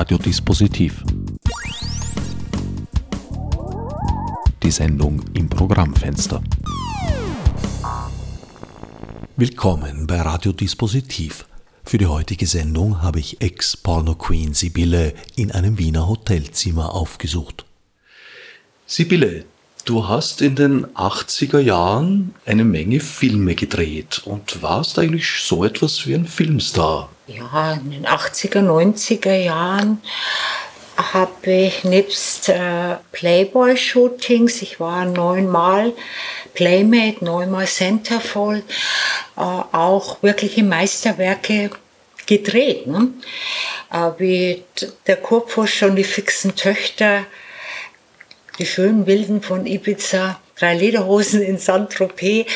Radiodispositiv. Die Sendung im Programmfenster. Willkommen bei Radiodispositiv. Für die heutige Sendung habe ich Ex-Porno-Queen Sibylle in einem Wiener Hotelzimmer aufgesucht. Sibylle, du hast in den 80er Jahren eine Menge Filme gedreht und warst eigentlich so etwas wie ein Filmstar. Ja, in den 80er, 90er Jahren habe ich nebst äh, Playboy-Shootings, ich war neunmal Playmate, neunmal Centerfold, äh, auch wirkliche Meisterwerke gedreht. Ne? Äh, wie der Kurpfusch und die fixen Töchter, die schönen Wilden von Ibiza, drei Lederhosen in Saint-Tropez.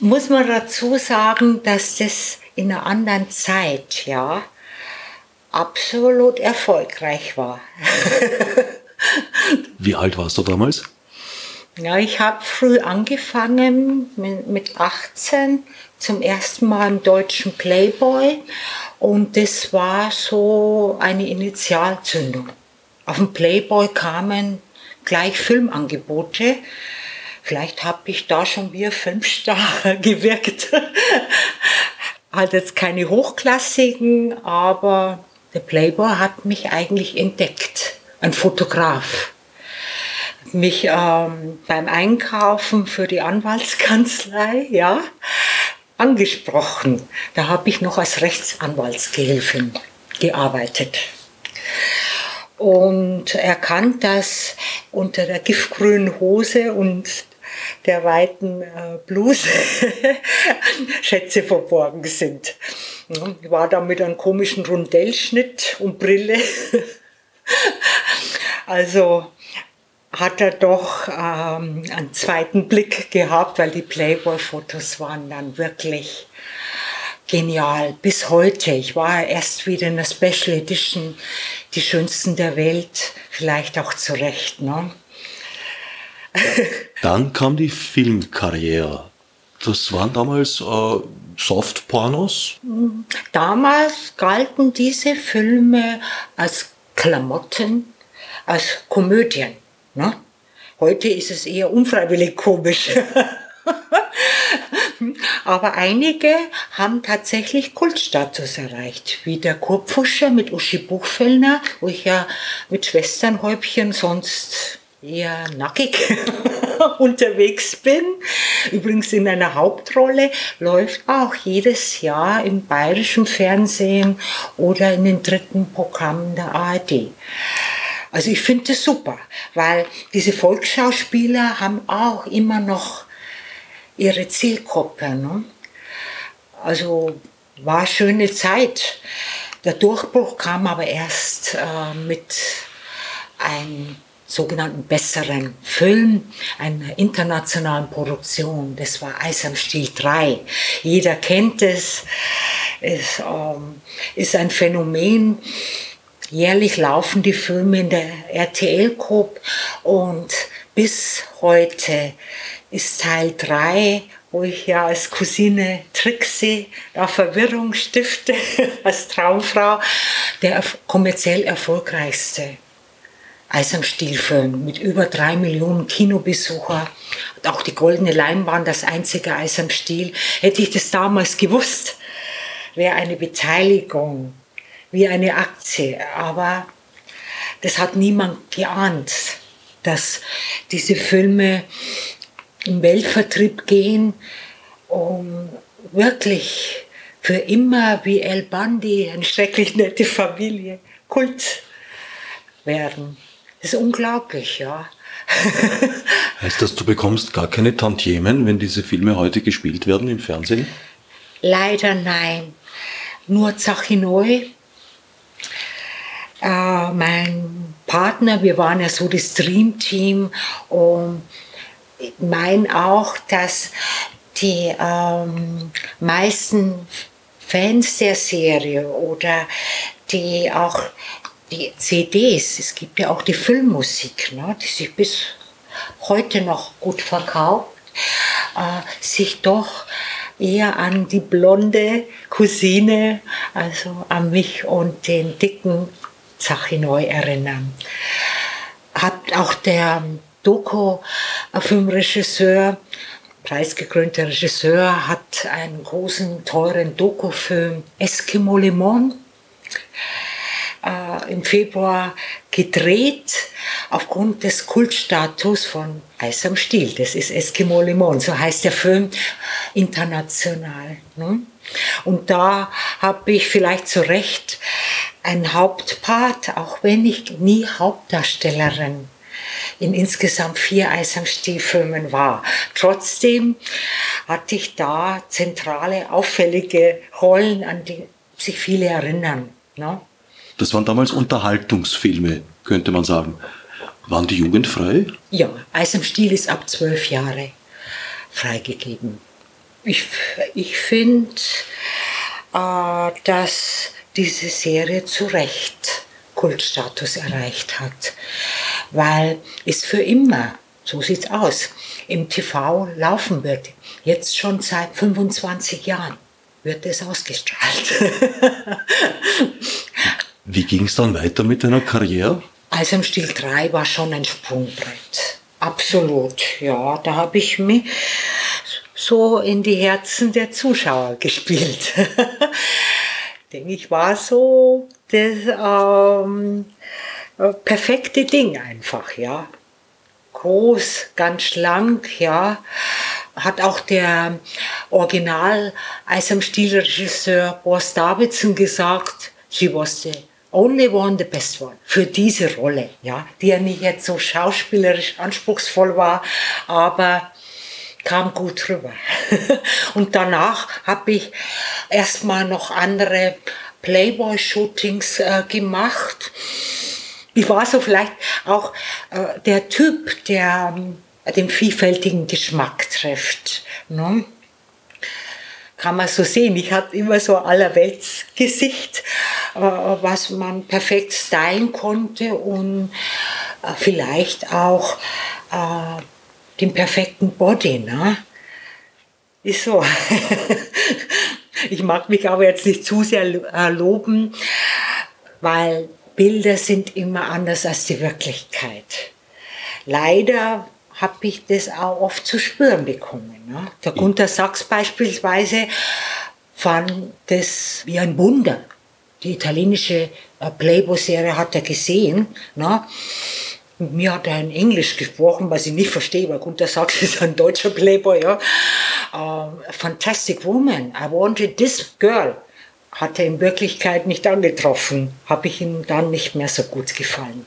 Muss man dazu sagen, dass das in einer anderen Zeit, ja, absolut erfolgreich war. Wie alt warst du damals? Ja, ich habe früh angefangen, mit 18 zum ersten Mal im deutschen Playboy und das war so eine Initialzündung. Auf dem Playboy kamen gleich Filmangebote. Vielleicht habe ich da schon wie ein Filmstar gewirkt. halt jetzt keine hochklassigen, aber der Playboy hat mich eigentlich entdeckt. Ein Fotograf. Mich ähm, beim Einkaufen für die Anwaltskanzlei, ja, angesprochen. Da habe ich noch als Rechtsanwaltsgehilfin gearbeitet. Und erkannt, dass unter der giftgrünen Hose und der weiten äh, Bluse Schätze verborgen sind. Ich war da mit einem komischen Rundellschnitt und Brille. also hat er doch ähm, einen zweiten Blick gehabt, weil die Playboy-Fotos waren dann wirklich genial. Bis heute. Ich war erst wieder in der Special Edition, die schönsten der Welt, vielleicht auch zurecht. Ne? Dann kam die Filmkarriere. Das waren damals äh, Softpornos? Damals galten diese Filme als Klamotten, als Komödien. Ne? Heute ist es eher unfreiwillig komisch. Aber einige haben tatsächlich Kultstatus erreicht, wie der Kurpfuscher mit Uschi Buchfellner, wo ich ja mit Schwesternhäubchen sonst eher nackig unterwegs bin. Übrigens in einer Hauptrolle läuft auch jedes Jahr im bayerischen Fernsehen oder in den dritten Programmen der ARD. Also ich finde das super, weil diese Volksschauspieler haben auch immer noch ihre Zielgruppe. Ne? Also war eine schöne Zeit. Der Durchbruch kam aber erst äh, mit einem sogenannten besseren Film, einer internationalen Produktion. Das war Eis am Stiel 3. Jeder kennt es. Es ähm, ist ein Phänomen. Jährlich laufen die Filme in der RTL Coop und bis heute ist Teil 3 wo ich ja als Cousine Trixie da Verwirrung stifte, als Traumfrau, der kommerziell erfolgreichste Eisernstielfilm mit über drei Millionen Kinobesucher. Und auch die goldene Leinwand, das einzige Eisernstiel. Hätte ich das damals gewusst, wäre eine Beteiligung wie eine Aktie. Aber das hat niemand geahnt, dass diese Filme im Weltvertrieb gehen, um wirklich für immer wie El Bandi, eine schrecklich nette Familie, Kult werden. Das ist unglaublich, ja. heißt das, du bekommst gar keine Tantiemen, wenn diese Filme heute gespielt werden im Fernsehen? Leider nein. Nur Zachinoi. Äh, mein Partner, wir waren ja so das Dreamteam und ich meine auch, dass die ähm, meisten Fans der Serie oder die auch die CDs, es gibt ja auch die Filmmusik, ne, die sich bis heute noch gut verkauft, äh, sich doch eher an die blonde Cousine, also an mich und den dicken Sache neu erinnern. Hat auch der Doku-Filmregisseur, preisgekrönter Regisseur, hat einen großen, teuren Doku-Film Eskimo Limon äh, im Februar gedreht aufgrund des Kultstatus von Eis am Stiel. Das ist Eskimo Limon, so heißt der Film international. Ne? Und da habe ich vielleicht zu Recht ein Hauptpart, auch wenn ich nie Hauptdarstellerin in insgesamt vier Eis am war. Trotzdem hatte ich da zentrale, auffällige Rollen, an die sich viele erinnern. Ne? Das waren damals Unterhaltungsfilme, könnte man sagen. Waren die jugendfrei? Ja, Eis am Stiel ist ab zwölf Jahre freigegeben. Ich, ich finde, äh, dass diese Serie zu Recht Kultstatus erreicht hat, weil es für immer, so sieht's aus, im TV laufen wird. Jetzt schon seit 25 Jahren wird es ausgestrahlt. Wie ging es dann weiter mit deiner Karriere? Also im Stil 3 war schon ein Sprungbrett. Absolut, ja. Da habe ich mich so in die Herzen der Zuschauer gespielt. Denke ich, war so das ähm, perfekte Ding einfach, ja. Groß, ganz schlank, ja. Hat auch der Original Eis am Stiel Regisseur Boris Davidson gesagt, she was the only one, the best one, für diese Rolle, ja, die ja nicht jetzt so schauspielerisch anspruchsvoll war, aber kam gut rüber. und danach habe ich erstmal noch andere Playboy-Shootings äh, gemacht. Ich war so vielleicht auch äh, der Typ, der äh, den vielfältigen Geschmack trifft. Ne? Kann man so sehen. Ich hatte immer so allerweltsgesicht, äh, was man perfekt stylen konnte und äh, vielleicht auch äh, den perfekten Body. Ne? Ist so. ich mag mich aber jetzt nicht zu sehr äh, loben, weil Bilder sind immer anders als die Wirklichkeit. Leider habe ich das auch oft zu spüren bekommen. Ne? Der Gunter Sachs beispielsweise fand das wie ein Wunder. Die italienische äh, Playboy-Serie hat er gesehen. Ne? Mit mir hat er in Englisch gesprochen, was ich nicht verstehe, weil Gunter Sachs ist ein deutscher Playboy. Ja. Uh, fantastic Woman, I wanted this girl. Hat er in Wirklichkeit nicht angetroffen, habe ich ihm dann nicht mehr so gut gefallen.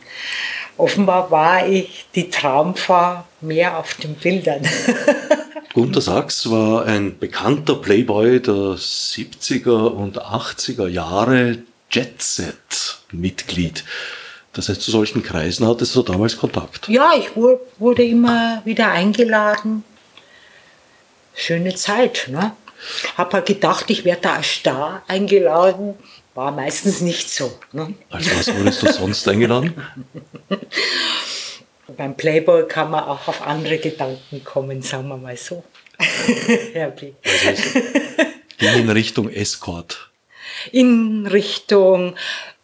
Offenbar war ich die Traumfrau mehr auf den Bildern. Gunter Sachs war ein bekannter Playboy der 70er und 80er Jahre, Jet-Set-Mitglied. Das heißt, zu solchen Kreisen hattest du damals Kontakt? Ja, ich wurde immer wieder eingeladen. Schöne Zeit, ne? Hab halt gedacht, ich werde da als Star eingeladen. War meistens nicht so. Ne? Als was wurdest du sonst eingeladen? Beim Playboy kann man auch auf andere Gedanken kommen, sagen wir mal so. also es ging in Richtung Escort. In Richtung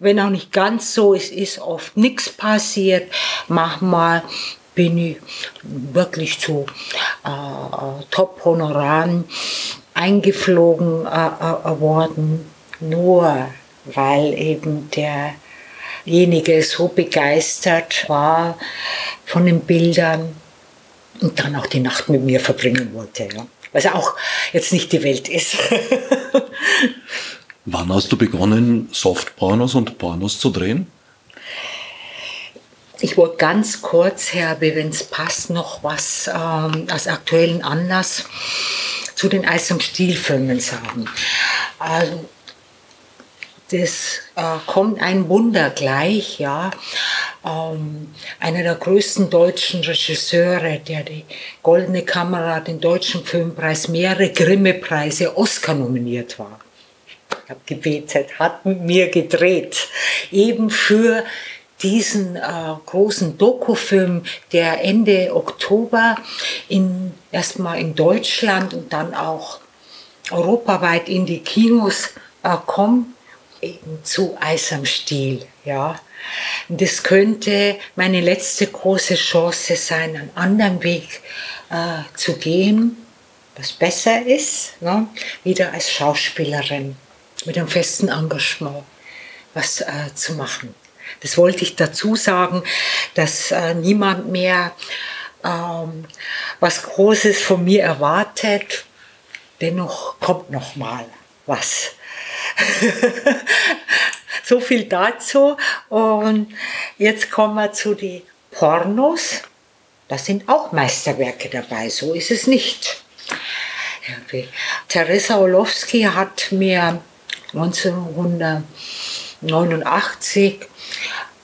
wenn auch nicht ganz so, es ist oft nichts passiert. Manchmal bin ich wirklich zu äh, Top-Honoraren eingeflogen äh, äh, worden, nur weil eben derjenige so begeistert war von den Bildern und dann auch die Nacht mit mir verbringen wollte. Ja. Was auch jetzt nicht die Welt ist. Wann hast du begonnen, Softpornos und Pornos zu drehen? Ich wollte ganz kurz, Herr wenn es passt, noch was ähm, als aktuellen Anlass zu den Eis- und Stilfilmen sagen. Ähm, das äh, kommt ein Wunder gleich, ja. Ähm, einer der größten deutschen Regisseure, der die Goldene Kamera, den Deutschen Filmpreis, mehrere Grimme-Preise, Oscar nominiert war gebetet, hat mit mir gedreht, eben für diesen äh, großen Dokufilm, der Ende Oktober in, erstmal in Deutschland und dann auch europaweit in die Kinos äh, kommt. eben zu Eis am Stiel. Ja. Das könnte meine letzte große Chance sein, einen anderen Weg äh, zu gehen, was besser ist, ne? wieder als Schauspielerin mit einem festen Engagement was äh, zu machen. Das wollte ich dazu sagen, dass äh, niemand mehr ähm, was Großes von mir erwartet. Dennoch kommt noch mal was. so viel dazu. Und jetzt kommen wir zu den Pornos. Da sind auch Meisterwerke dabei, so ist es nicht. Teresa Orlowski hat mir 1989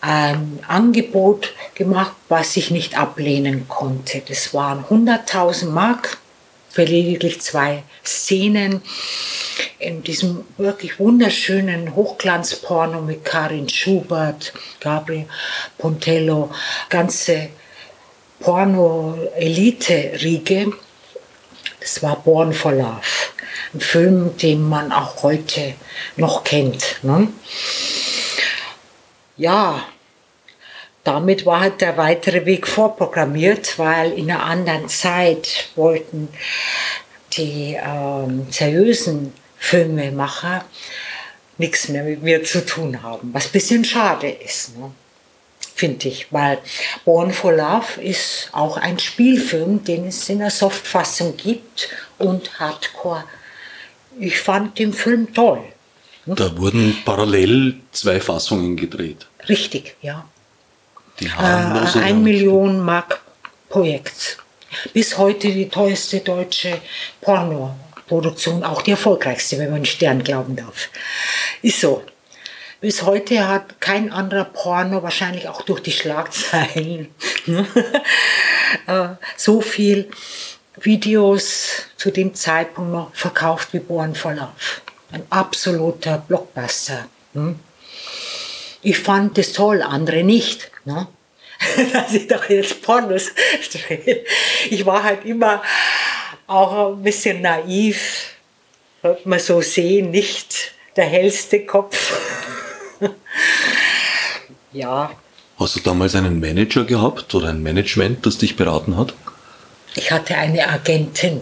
ein Angebot gemacht, was ich nicht ablehnen konnte. Das waren 100.000 Mark für lediglich zwei Szenen in diesem wirklich wunderschönen Hochglanzporno mit Karin Schubert, Gabriel Pontello, ganze Porno-Elite-Riege. Das war Born for Love, ein Film, den man auch heute noch kennt. Ne? Ja, damit war halt der weitere Weg vorprogrammiert, weil in einer anderen Zeit wollten die ähm, seriösen Filmemacher nichts mehr mit mir zu tun haben, was ein bisschen schade ist, ne? Finde ich, weil Born for Love ist auch ein Spielfilm, den es in der Softfassung gibt und Hardcore. Ich fand den Film toll. Da wurden parallel zwei Fassungen gedreht. Richtig, ja die harmlose. Äh, ein Million Mark Projekt. Bis heute die teuerste deutsche Pornoproduktion, auch die erfolgreichste, wenn man Stern glauben darf. Ist so. Bis heute hat kein anderer Porno, wahrscheinlich auch durch die Schlagzeilen, äh, so viel Videos zu dem Zeitpunkt noch verkauft wie Born for Love. Ein absoluter Blockbuster. Hm? Ich fand das toll, andere nicht. Ne? Dass ich doch jetzt Pornos drehe. Ich war halt immer auch ein bisschen naiv, man so sehen, nicht der hellste Kopf. ja. Hast du damals einen Manager gehabt oder ein Management, das dich beraten hat? Ich hatte eine Agentin.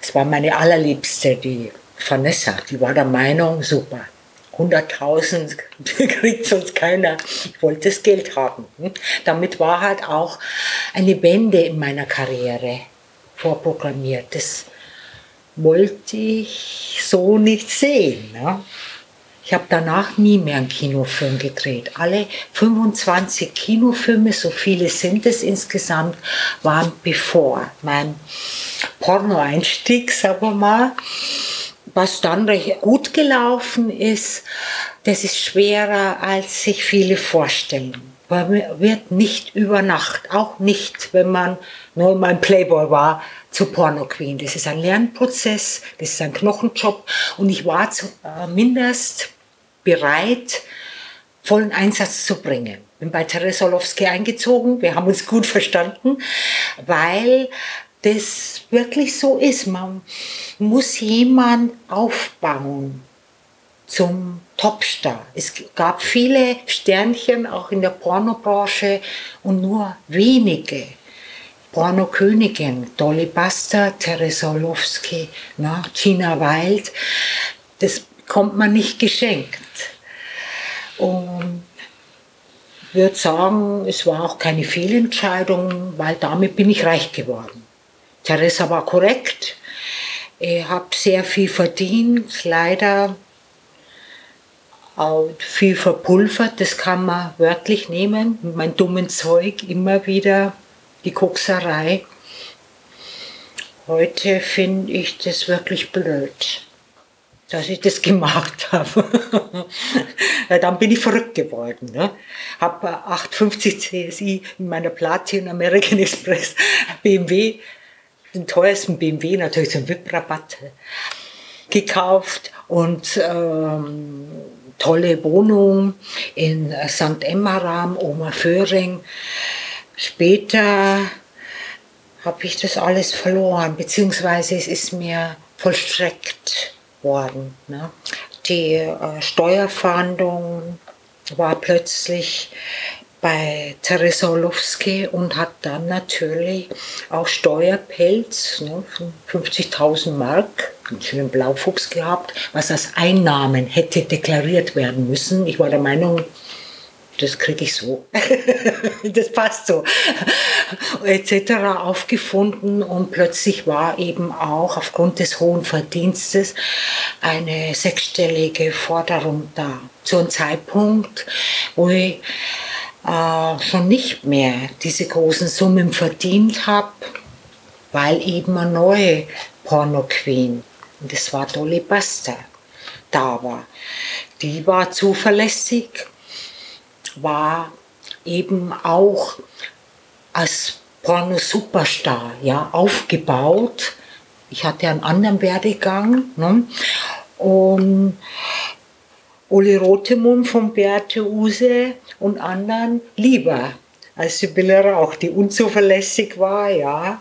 Das war meine allerliebste, die Vanessa. Die war der Meinung, super, 100.000 kriegt sonst keiner. Ich wollte das Geld haben. Hm? Damit war halt auch eine Wende in meiner Karriere vorprogrammiert. Das wollte ich so nicht sehen. Ne? Ich habe danach nie mehr einen Kinofilm gedreht. Alle 25 Kinofilme, so viele sind es insgesamt, waren bevor mein Porno-Einstieg, sagen wir mal was dann recht gut gelaufen ist, das ist schwerer, als sich viele vorstellen. Man wird nicht über Nacht, auch nicht, wenn man nur mal ein Playboy war, zu Porno Queen. Das ist ein Lernprozess, das ist ein Knochenjob und ich war zumindest bereit, vollen Einsatz zu bringen. Bin bei Teresa Orlowski eingezogen, wir haben uns gut verstanden, weil das wirklich so ist. Man muss jemand aufbauen zum Topstar. Es gab viele Sternchen auch in der Pornobranche und nur wenige. Pornokönigin, Dolly Buster, Teresa Orlowski, na, Gina Wild, das kommt man nicht geschenkt. Und ich würde sagen, es war auch keine Fehlentscheidung, weil damit bin ich reich geworden. Teresa war korrekt. Ich habe sehr viel verdient, leider auch viel verpulvert, das kann man wörtlich nehmen. Mein dummen Zeug immer wieder, die Kokserei. Heute finde ich das wirklich blöd, dass ich das gemacht habe. dann bin ich verrückt geworden. Ne? Habe 850 CSI in meiner Platin American Express BMW den teuersten BMW, natürlich zum VIP-Rabatt, gekauft und ähm, tolle Wohnung in St. Emmaram, Oma Föhring. Später habe ich das alles verloren, beziehungsweise es ist mir vollstreckt worden. Ne? die äh, Steuerfahndung war plötzlich bei Teresa Orlowski und hat dann natürlich auch Steuerpelz ne, von 50.000 Mark, einen schönen Blaufuchs gehabt, was als Einnahmen hätte deklariert werden müssen. Ich war der Meinung, das kriege ich so, das passt so, etc. aufgefunden und plötzlich war eben auch aufgrund des hohen Verdienstes eine sechsstellige Forderung da. Zu einem Zeitpunkt, wo ich äh, schon nicht mehr diese großen Summen verdient habe, weil eben eine neue Porno-Queen, und das war Dolly Buster, da war. Die war zuverlässig, war eben auch als Porno-Superstar ja, aufgebaut. Ich hatte einen anderen Werdegang. Ne? Und Uli Rotemund von Beate Use und anderen lieber als Sibylle Rauch, die unzuverlässig war, ja,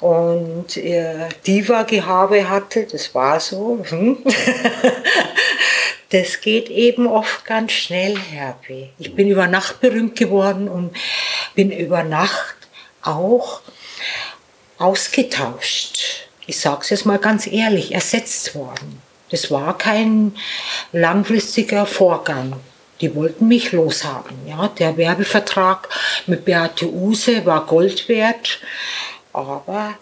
und ihr Diva-Gehabe hatte, das war so. Hm? das geht eben oft ganz schnell, Herbie. Ich bin über Nacht berühmt geworden und bin über Nacht auch ausgetauscht. Ich sage es jetzt mal ganz ehrlich, ersetzt worden. Das war kein langfristiger Vorgang. Die wollten mich loshaben. Ja, der Werbevertrag mit Beate Use war Gold wert, aber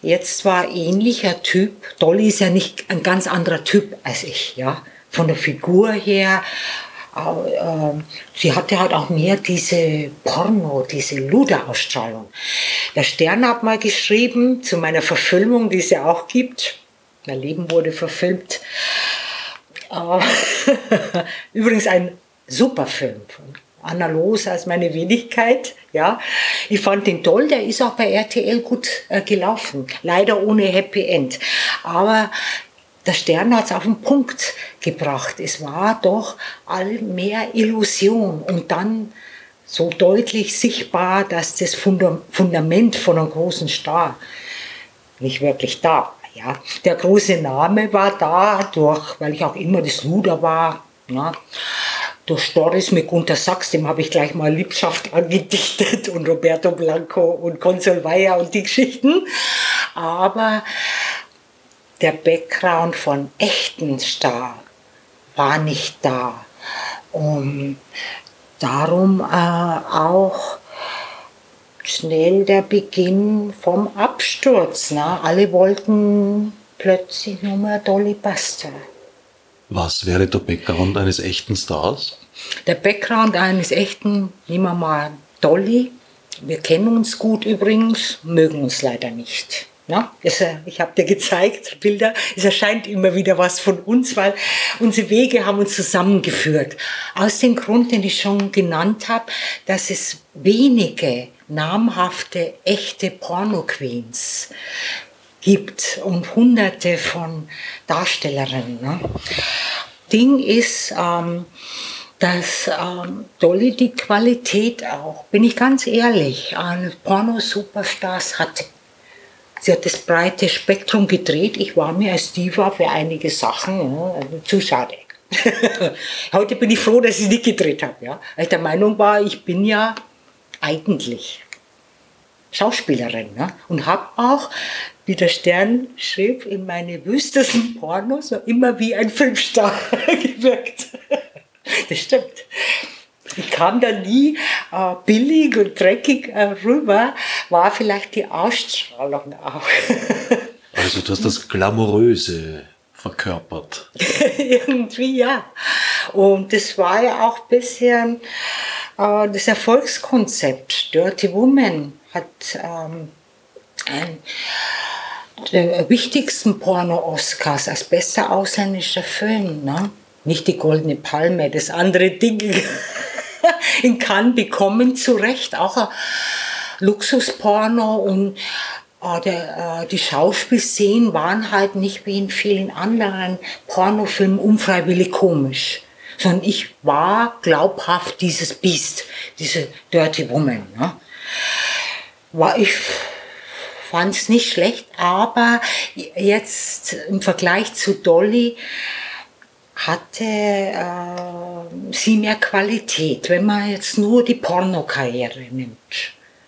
jetzt war ähnlicher Typ. Dolly ist ja nicht ein ganz anderer Typ als ich. Ja, von der Figur her. Äh, sie hatte halt auch mehr diese Porno, diese Luder-Ausstrahlung. Der Stern hat mal geschrieben zu meiner Verfilmung, die es ja auch gibt. Mein Leben wurde verfilmt. Äh, übrigens ein super Film von Anna Los als meine Wenigkeit. Ja, ich fand den toll. Der ist auch bei RTL gut äh, gelaufen. Leider ohne Happy End. Aber der Stern hat es auf den Punkt gebracht. Es war doch all mehr Illusion und dann so deutlich sichtbar, dass das Fundament von einem großen Star nicht wirklich da war. Ja, der große Name war da, durch, weil ich auch immer das Luder war. Ja. Durch Stories mit Gunter Sachs, dem habe ich gleich mal Liebschaft angedichtet und Roberto Blanco und Consol Weyer und die Geschichten. Aber der Background von echten Star war nicht da. Und darum äh, auch schnell der Beginn vom Absturz. Ne? Alle wollten plötzlich nur mehr Dolly Buster. Was wäre der Background eines echten Stars? Der Background eines echten, nehmen wir mal Dolly. Wir kennen uns gut übrigens, mögen uns leider nicht. Ja, ich habe dir gezeigt, Bilder. Es erscheint immer wieder was von uns, weil unsere Wege haben uns zusammengeführt. Aus dem Grund, den ich schon genannt habe, dass es wenige namhafte, echte Porno-Queens gibt und hunderte von Darstellerinnen. Ne? Ding ist, ähm, dass ähm, Dolly die Qualität auch, bin ich ganz ehrlich, an Porno-Superstars hatte. Sie hat das breite Spektrum gedreht. Ich war mir als Diva für einige Sachen ja, also zu schade. Heute bin ich froh, dass ich nicht gedreht habe. Ja. Weil ich der Meinung war, ich bin ja eigentlich Schauspielerin. Ne? Und habe auch, wie der Stern schrieb, in meine wüstesten Pornos immer wie ein Filmstar gewirkt. das stimmt. Ich kam da nie äh, billig und dreckig äh, rüber, war vielleicht die Ausstrahlung auch. also du hast das Glamouröse verkörpert. Irgendwie ja. Und das war ja auch ein bisschen äh, das Erfolgskonzept. Dirty Woman hat ähm, ein der wichtigsten Porno-Oscars als bester ausländischer Film. Ne? Nicht die Goldene Palme, das andere Ding. in Cannes bekommen, zu Recht auch Luxusporno und äh, der, äh, die Schauspielszenen waren halt nicht wie in vielen anderen Pornofilmen unfreiwillig komisch, sondern ich war glaubhaft dieses Biest, diese Dirty Woman. Ne? War ich fand es nicht schlecht, aber jetzt im Vergleich zu Dolly hatte äh, sie mehr Qualität, wenn man jetzt nur die Pornokarriere nimmt.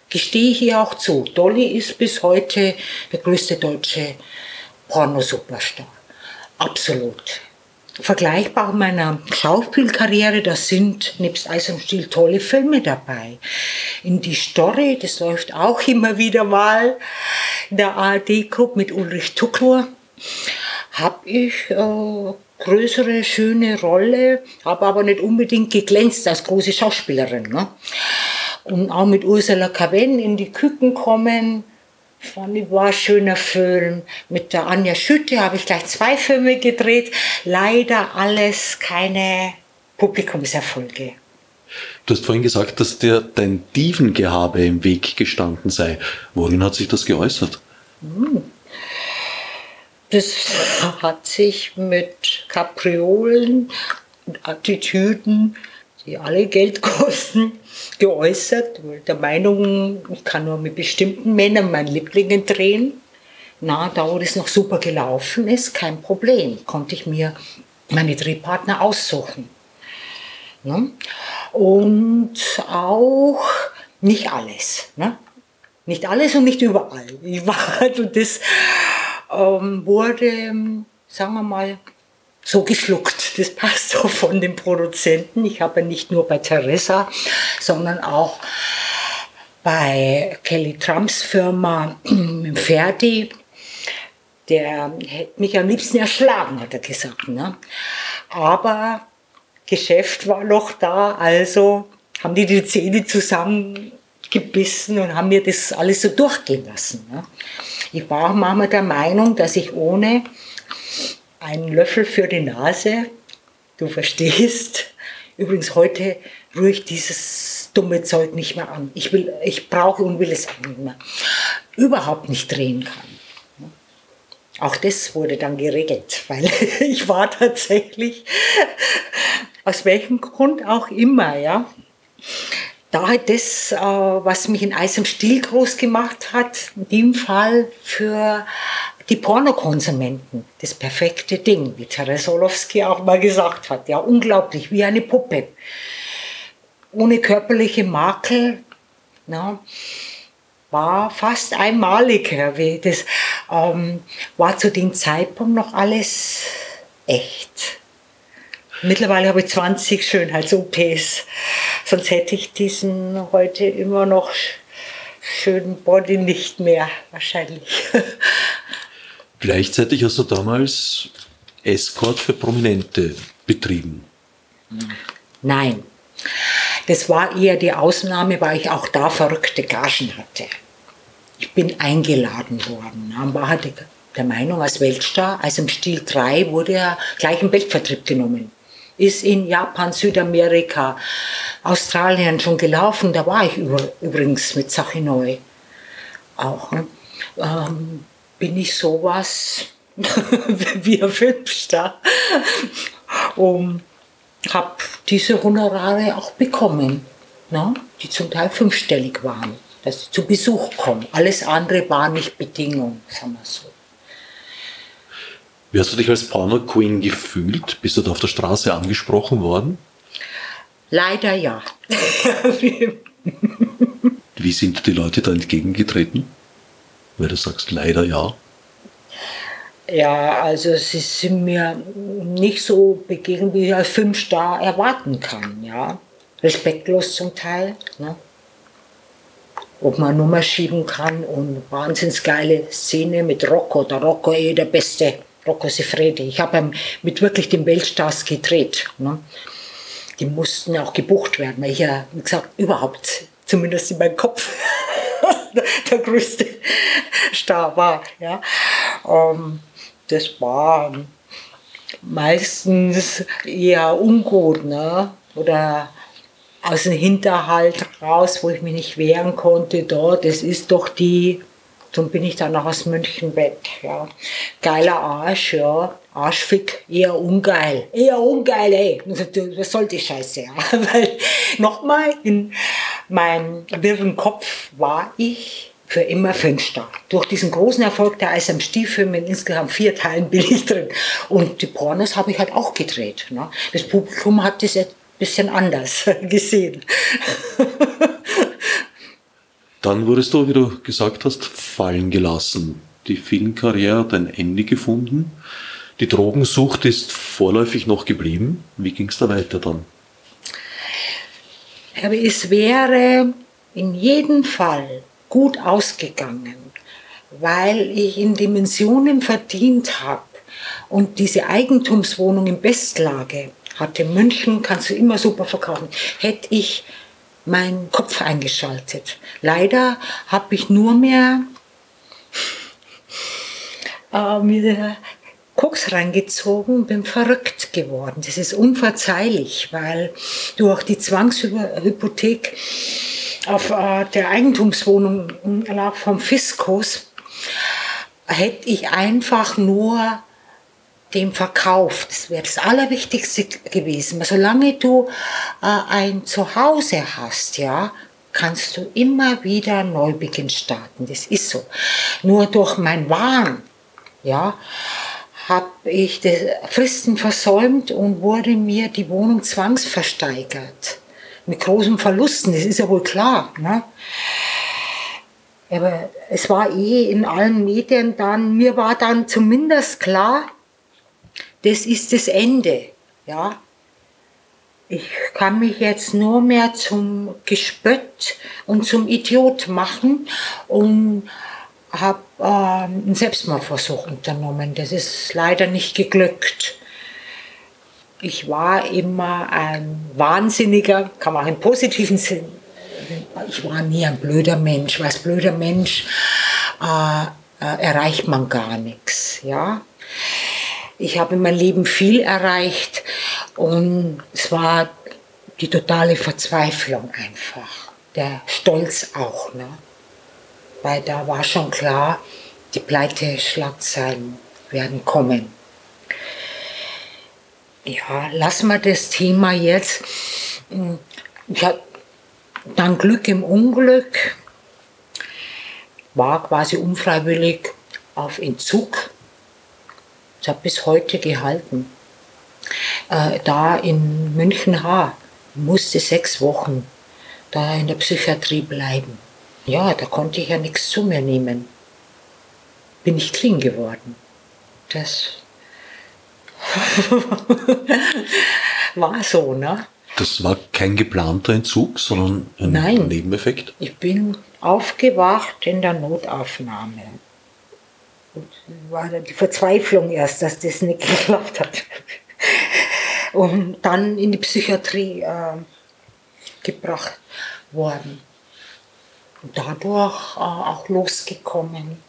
Gestehe ich ihr auch zu. Dolly ist bis heute der größte deutsche Pornosuperstar. Absolut. Vergleichbar mit meiner Schauspielkarriere, da sind nebst Eis und Stiel tolle Filme dabei. In die Story, das läuft auch immer wieder mal in der ARD-Gruppe mit Ulrich Tuckler, habe ich äh, größere, schöne Rolle, habe aber nicht unbedingt geglänzt als große Schauspielerin. Ne? Und auch mit Ursula Caven in die Küken kommen, fand ich war ein schöner Film. Mit der Anja Schütte habe ich gleich zwei Filme gedreht. Leider alles keine Publikumserfolge. Du hast vorhin gesagt, dass dir dein Dievengehabe im Weg gestanden sei. Worin hat sich das geäußert? Hm. Das hat sich mit Kapriolen Attitüden, die alle Geld kosten, geäußert. Der Meinung, ich kann nur mit bestimmten Männern meinen Lieblingen drehen. Na, da wo das noch super gelaufen ist, kein Problem. Konnte ich mir meine Drehpartner aussuchen. Ne? Und auch nicht alles. Ne? Nicht alles und nicht überall. Ich war, also das ähm, wurde, sagen wir mal, so geschluckt. Das passt so von den Produzenten. Ich habe nicht nur bei Teresa, sondern auch bei Kelly Trumps Firma Ferdi. Der hätte mich am liebsten erschlagen, hat er gesagt. Ne? Aber Geschäft war noch da, also haben die die Zähne zusammengebissen und haben mir das alles so durchgehen lassen. Ich war manchmal der Meinung, dass ich ohne einen Löffel für die Nase, du verstehst, übrigens heute rühre ich dieses dumme Zeug nicht mehr an. Ich, ich brauche und will es nicht mehr. Überhaupt nicht drehen kann. Auch das wurde dann geregelt, weil ich war tatsächlich, aus welchem Grund auch immer, ja, da halt das, äh, was mich in Eis und Stiel groß gemacht hat, in dem Fall für die Pornokonsumenten, das perfekte Ding, wie Teresa Orlowski auch mal gesagt hat. Ja, unglaublich, wie eine Puppe. Ohne körperliche Makel, na, war fast einmalig. Wie das ähm, war zu dem Zeitpunkt noch alles echt. Mittlerweile habe ich 20 Schönheits-OPs. Sonst hätte ich diesen heute immer noch schönen Body nicht mehr, wahrscheinlich. Gleichzeitig hast du damals Escort für Prominente betrieben. Nein, das war eher die Ausnahme, weil ich auch da verrückte Gagen hatte. Ich bin eingeladen worden. Man war halt der Meinung, als Weltstar, als im Stil 3 wurde er gleich im Weltvertrieb genommen ist in Japan, Südamerika, Australien schon gelaufen. Da war ich über, übrigens mit Sache Neu auch. Ne? Ähm, bin ich sowas wie ein Filmstar. Und habe diese Honorare auch bekommen, ne? die zum Teil fünfstellig waren, dass ich zu Besuch komme. Alles andere war nicht Bedingung, sagen wir so. Wie hast du dich als Porno Queen gefühlt? Bist du da auf der Straße angesprochen worden? Leider ja. Wie sind die Leute da entgegengetreten? Weil du sagst leider ja. Ja, also sie sind mir nicht so begegnet, wie ich als Filmstar erwarten kann. Ja. Respektlos zum Teil. Ne? Ob man Nummer schieben kann und wahnsinnsgeile Szene mit Rocco. Der Rocco eh der Beste. Rocco Sifredi. Ich habe mit wirklich den Weltstars gedreht. Ne? Die mussten auch gebucht werden, weil ich ja, wie gesagt, überhaupt, zumindest in meinem Kopf, der größte Star war. Ja? Ähm, das war meistens eher ungut, ne? oder aus dem Hinterhalt raus, wo ich mich nicht wehren konnte, dort, das ist doch die dann bin ich dann aus München weg. Ja. Geiler Arsch, ja. Arschfick, eher ungeil. Eher ungeil, ey. Was soll die Scheiße, ja. Weil nochmal in meinem wirren Kopf war ich für immer Fünfter. Durch diesen großen Erfolg der Eis am Stiefel in insgesamt vier Teilen bin ich drin. Und die Pornos habe ich halt auch gedreht. Ne? Das Publikum hat das ein bisschen anders gesehen. Dann wurdest du, wie du gesagt hast, fallen gelassen. Die Filmkarriere hat ein Ende gefunden. Die Drogensucht ist vorläufig noch geblieben. Wie ging es da weiter dann? Aber es wäre in jedem Fall gut ausgegangen, weil ich in Dimensionen verdient habe und diese Eigentumswohnung in Bestlage hatte. München kannst du immer super verkaufen. Hätte ich meinen Kopf eingeschaltet. Leider habe ich nur mehr äh, mir Koks reingezogen, bin verrückt geworden. Das ist unverzeihlich, weil durch die Zwangshypothek auf äh, der Eigentumswohnung lag vom Fiskus, hätte ich einfach nur dem Verkauf, das wäre das Allerwichtigste gewesen. Solange du äh, ein Zuhause hast, ja, kannst du immer wieder Neubeginn starten. Das ist so. Nur durch mein Wahn, ja, habe ich die Fristen versäumt und wurde mir die Wohnung zwangsversteigert. Mit großen Verlusten, das ist ja wohl klar. Ne? Aber es war eh in allen Medien dann, mir war dann zumindest klar, das ist das Ende. Ja? Ich kann mich jetzt nur mehr zum Gespött und zum Idiot machen und habe äh, einen Selbstmordversuch unternommen. Das ist leider nicht geglückt. Ich war immer ein Wahnsinniger, kann man auch im positiven Sinn. Ich war nie ein blöder Mensch. Als blöder Mensch äh, äh, erreicht man gar nichts. Ja? Ich habe in meinem Leben viel erreicht und es war die totale Verzweiflung einfach. Der Stolz auch. Ne? Weil da war schon klar, die Pleite-Schlagzeilen werden kommen. Ja, lassen wir das Thema jetzt. Ich hatte dann Glück im Unglück, war quasi unfreiwillig auf Entzug es hat bis heute gehalten. Äh, da in München H musste sechs Wochen da in der Psychiatrie bleiben. Ja, da konnte ich ja nichts zu mir nehmen. Bin ich clean geworden. Das war so, ne? Das war kein geplanter Entzug, sondern ein Nein, Nebeneffekt? Ich bin aufgewacht in der Notaufnahme. Und war dann die Verzweiflung erst, dass das nicht geklappt hat. Und dann in die Psychiatrie äh, gebracht worden. Und dadurch äh, auch losgekommen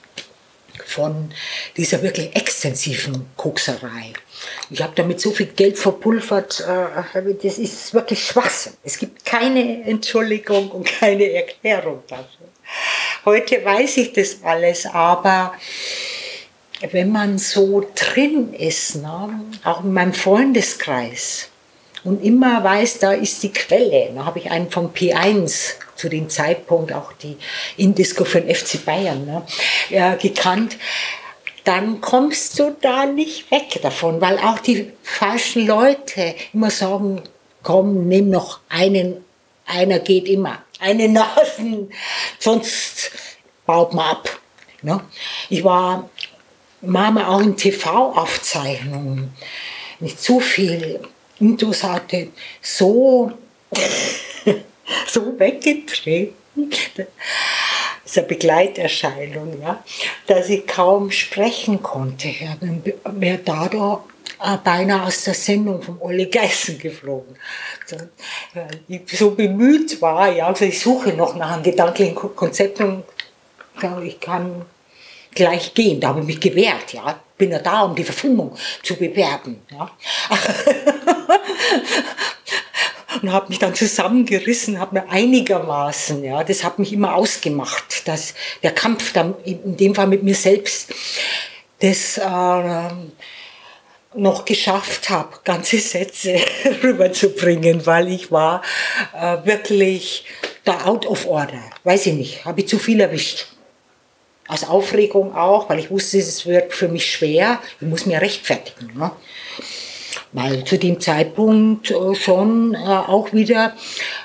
von dieser wirklich extensiven Kokserei. Ich habe damit so viel Geld verpulvert, äh, das ist wirklich Schwachsinn. Es gibt keine Entschuldigung und keine Erklärung dafür. Heute weiß ich das alles, aber wenn man so drin ist, ne, auch in meinem Freundeskreis, und immer weiß, da ist die Quelle. Da habe ich einen vom P1 zu dem Zeitpunkt auch die Indisco für den FC Bayern ne, ja, gekannt. Dann kommst du da nicht weg davon, weil auch die falschen Leute immer sagen, komm, nimm noch einen, einer geht immer, eine Nasen, sonst baut man ab. Ne? Ich war Mama auch in TV-Aufzeichnungen nicht zu viel Intus hatte, so, so weggetreten. Eine Begleiterscheinung, ja, dass ich kaum sprechen konnte. Habe mir dadurch beinahe aus der Sendung von Olli Geißen geflogen. Ich so bemüht war, ja, also ich suche noch nach einem gedanklichen Konzept und glaube, ich kann gleich gehen. Da habe ich mich gewehrt, ja. Bin ja da, um die Verfilmung zu bewerben, ja. und habe mich dann zusammengerissen, habe mir einigermaßen, ja, das hat mich immer ausgemacht, dass der Kampf dann in dem Fall mit mir selbst, das äh, noch geschafft habe, ganze Sätze rüberzubringen, weil ich war äh, wirklich da out of order. Weiß ich nicht, habe ich zu viel erwischt. aus Aufregung auch, weil ich wusste, es wird für mich schwer. Ich muss mir rechtfertigen. Ne? Weil zu dem Zeitpunkt äh, schon äh, auch wieder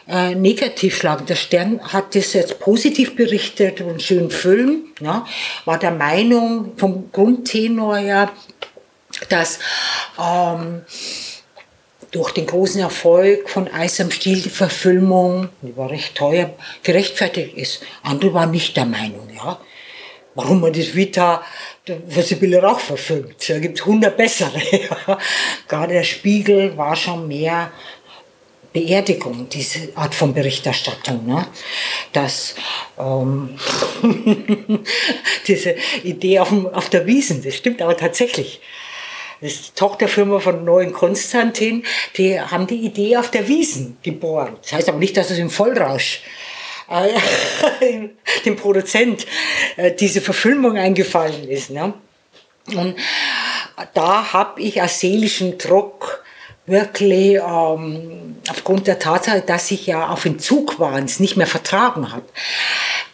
äh, negativ lag. Der Stern hat das jetzt positiv berichtet, einen schönen Film. Ne? War der Meinung vom Grundtenor ja, dass ähm, durch den großen Erfolg von Eis am Stiel die Verfilmung, die war recht teuer, gerechtfertigt ist. Andere waren nicht der Meinung, ja. Warum man das Vita für Sibylle Rauch verfilmt. Da gibt es hundert bessere. Ja. Gerade der Spiegel war schon mehr Beerdigung, diese Art von Berichterstattung. Ne? Dass ähm, diese Idee auf, dem, auf der Wiesen, das stimmt aber tatsächlich. Das ist die Tochterfirma von Neuen Konstantin, die haben die Idee auf der Wiesen geboren. Das heißt aber nicht, dass es im Vollrausch äh, dem Produzent äh, diese Verfilmung eingefallen ist. Ne? Und da habe ich als seelischen Druck wirklich ähm, aufgrund der Tatsache, dass ich ja auf Entzug war und es nicht mehr vertragen habe,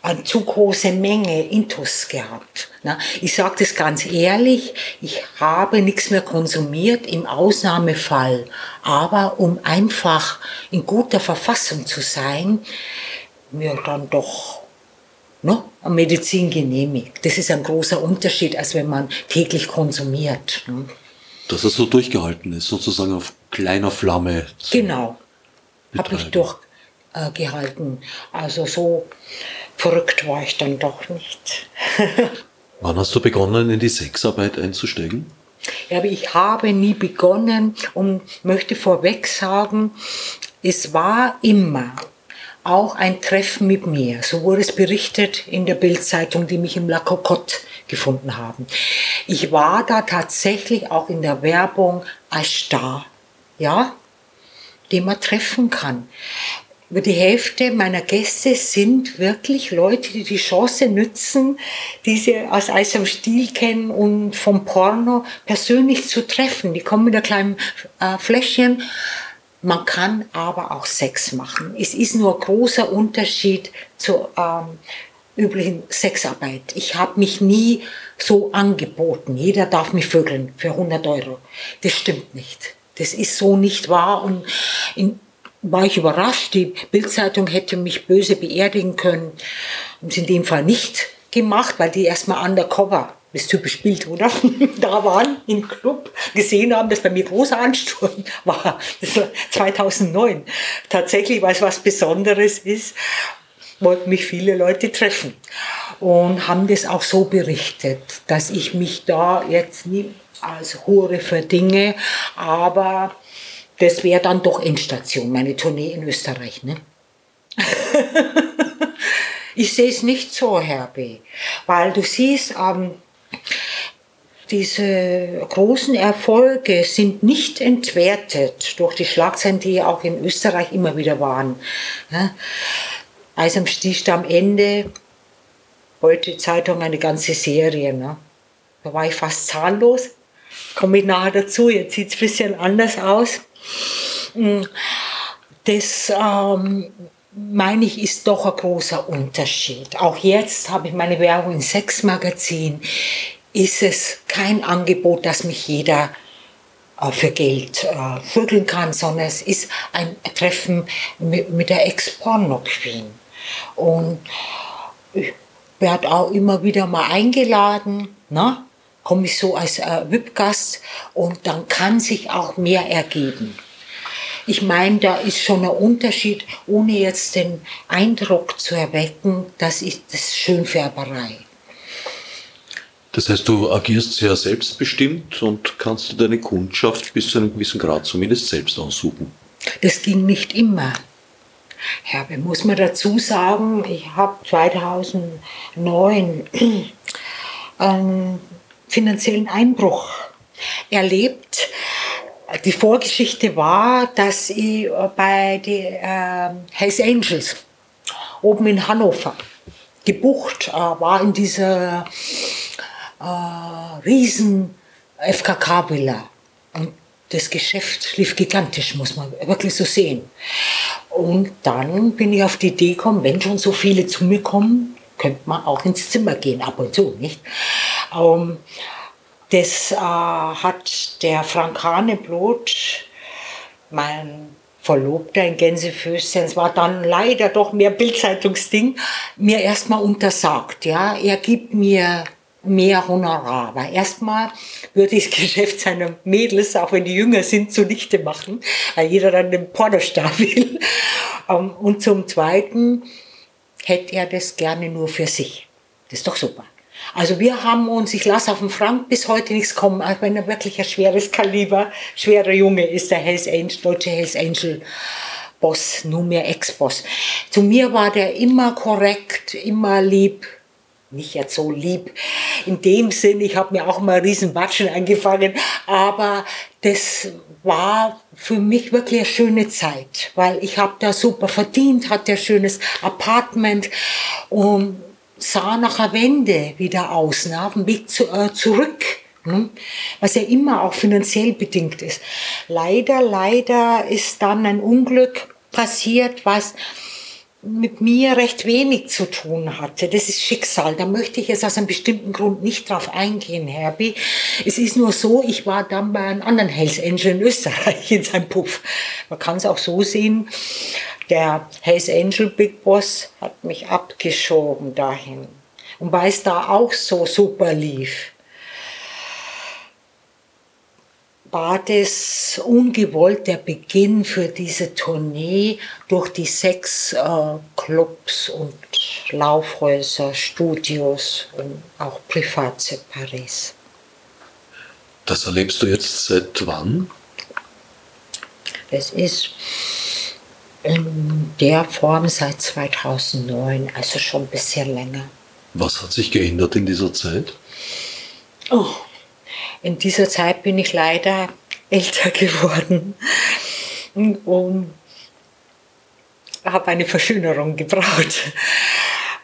eine zu große Menge Intus gehabt. Ne? Ich sage das ganz ehrlich, ich habe nichts mehr konsumiert im Ausnahmefall, aber um einfach in guter Verfassung zu sein, mir dann doch ne, Medizin genehmigt. Das ist ein großer Unterschied, als wenn man täglich konsumiert. Ne? Dass es so durchgehalten ist, sozusagen auf kleiner Flamme. Genau, habe ich durchgehalten. Äh, also so verrückt war ich dann doch nicht. Wann hast du begonnen, in die Sexarbeit einzusteigen? Ja, aber ich habe nie begonnen und möchte vorweg sagen, es war immer auch ein Treffen mit mir. So wurde es berichtet in der Bildzeitung, die mich im La Cocotte gefunden haben. Ich war da tatsächlich auch in der Werbung als Star, ja, den man treffen kann über die Hälfte meiner Gäste sind wirklich Leute, die die Chance nützen, die sie aus Eis am Stiel kennen und vom Porno persönlich zu treffen. Die kommen mit einem kleinen äh, Fläschchen. Man kann aber auch Sex machen. Es ist nur ein großer Unterschied zur ähm, üblichen Sexarbeit. Ich habe mich nie so angeboten. Jeder darf mich vögeln für 100 Euro. Das stimmt nicht. Das ist so nicht wahr. Und in war ich überrascht. Die Bildzeitung hätte mich böse beerdigen können. Und es in dem Fall nicht gemacht, weil die erstmal undercover, das ist typisch Bild, oder? da waren im Club, gesehen haben, dass bei mir großer Ansturm war. Das war 2009. Tatsächlich, weil es was Besonderes ist, wollten mich viele Leute treffen. Und haben das auch so berichtet, dass ich mich da jetzt nie als Hure verdinge, aber das wäre dann doch Endstation, meine Tournee in Österreich. Ne? ich sehe es nicht so, Herr B., weil du siehst, ähm, diese großen Erfolge sind nicht entwertet durch die Schlagzeilen, die auch in Österreich immer wieder waren. Ja? Eis am Stich am Ende, heute Zeitung eine ganze Serie. Ne? Da war ich fast zahnlos. Komme ich nachher dazu, jetzt sieht es ein bisschen anders aus. Mm, das ähm, meine ich, ist doch ein großer Unterschied. Auch jetzt habe ich meine Werbung im Sexmagazin. Ist es kein Angebot, das mich jeder äh, für Geld äh, vögeln kann, sondern es ist ein Treffen mit, mit der Ex-Porno-Queen. Und ich werde auch immer wieder mal eingeladen. Ne? komme ich so als äh, VIP-Gast und dann kann sich auch mehr ergeben. Ich meine, da ist schon ein Unterschied, ohne jetzt den Eindruck zu erwecken, das ist das Schönfärberei. Das heißt, du agierst sehr selbstbestimmt und kannst du deine Kundschaft bis zu einem gewissen Grad zumindest selbst aussuchen. Das ging nicht immer. Herbe, muss man dazu sagen, ich habe 2009 einen finanziellen Einbruch erlebt. Die Vorgeschichte war, dass ich bei den äh, Hells Angels oben in Hannover gebucht äh, war in dieser äh, riesen FKK-Villa. Das Geschäft lief gigantisch, muss man wirklich so sehen. Und dann bin ich auf die Idee gekommen, wenn schon so viele zu mir kommen, könnte man auch ins Zimmer gehen, ab und zu, nicht? Ähm, das äh, hat der Frank Haneblut, mein Verlobter in Gänsefüßchen, es war dann leider doch mehr Bildzeitungsding, mir erstmal untersagt. Ja, er gibt mir mehr Honorar. Weil erstmal würde ich das Geschäft seiner Mädels, auch wenn die jünger sind, zunichte machen, weil jeder dann den Pornostar will. Ähm, und zum Zweiten hätte er das gerne nur für sich. Das ist doch super. Also wir haben uns, ich lasse auf den Frank bis heute nichts kommen, auch wenn er wirklich ein schweres Kaliber, schwerer Junge ist, der Hells Angel, deutsche Hells Angel Boss, nunmehr Ex-Boss. Zu mir war der immer korrekt, immer lieb, nicht jetzt so lieb in dem Sinn, ich habe mir auch mal riesen Batschen eingefangen, aber das war für mich wirklich eine schöne Zeit, weil ich habe da super verdient, hatte ein schönes Apartment und sah nach der Wende wieder aus, ne, auf dem Weg zu, äh, zurück. Ne, was ja immer auch finanziell bedingt ist. Leider, leider ist dann ein Unglück passiert, was mit mir recht wenig zu tun hatte. Das ist Schicksal. Da möchte ich jetzt aus einem bestimmten Grund nicht drauf eingehen, Herbie. Es ist nur so, ich war dann bei einem anderen Hells Angel in Österreich in seinem Puff. Man kann es auch so sehen. Der Hells Angel Big Boss hat mich abgeschoben dahin. Und weil es da auch so super lief, war das ungewollt der Beginn für diese Tournee durch die sechs äh, Clubs und Laufhäuser, Studios und auch Private Paris. Das erlebst du jetzt seit wann? Es ist in der Form seit 2009, also schon ein bisschen länger. Was hat sich geändert in dieser Zeit? Oh, in dieser Zeit bin ich leider älter geworden und habe eine Verschönerung gebraucht.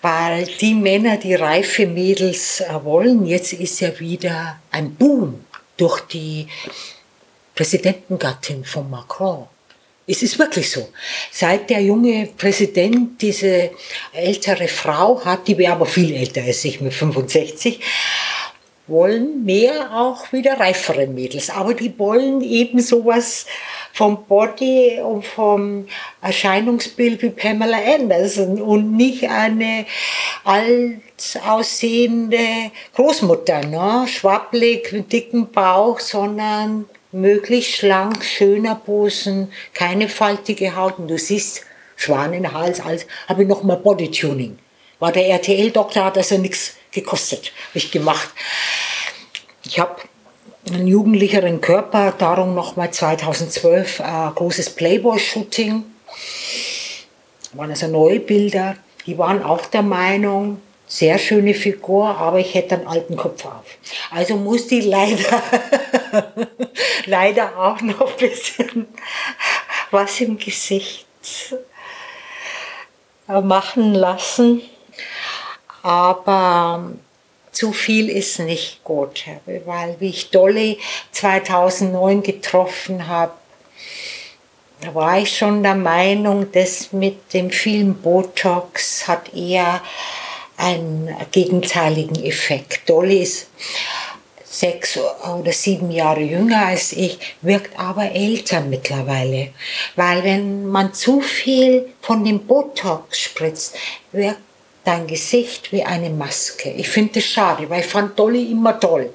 Weil die Männer, die reife Mädels äh, wollen, jetzt ist ja wieder ein Boom durch die Präsidentengattin von Macron. Es ist wirklich so. Seit der junge Präsident diese ältere Frau hat, die wäre aber viel älter als ich mit 65, wollen mehr auch wieder reifere Mädels, aber die wollen eben sowas vom Body und vom Erscheinungsbild wie Pamela Anderson und nicht eine alt aussehende Großmutter, ne? schwabbelig, mit dicken Bauch, sondern möglichst schlank, schöner Busen, keine faltige Haut und du siehst Schwanenhals, als habe ich noch mal Bodytuning. War der RTL-Doktor, hat also nichts gekostet, habe ich gemacht. Ich habe einen jugendlicheren Körper, darum nochmal 2012 äh, großes Playboy-Shooting. waren also neue Bilder. Die waren auch der Meinung, sehr schöne Figur, aber ich hätte einen alten Kopf auf. Also musste ich leider, leider auch noch ein bisschen was im Gesicht machen lassen. Aber zu viel ist nicht gut, weil wie ich Dolly 2009 getroffen habe, da war ich schon der Meinung, dass mit dem vielen Botox hat eher einen gegenteiligen Effekt. Dolly ist sechs oder sieben Jahre jünger als ich, wirkt aber älter mittlerweile. Weil wenn man zu viel von dem Botox spritzt, wirkt dein Gesicht wie eine Maske. Ich finde das schade, weil ich fand Dolly immer toll.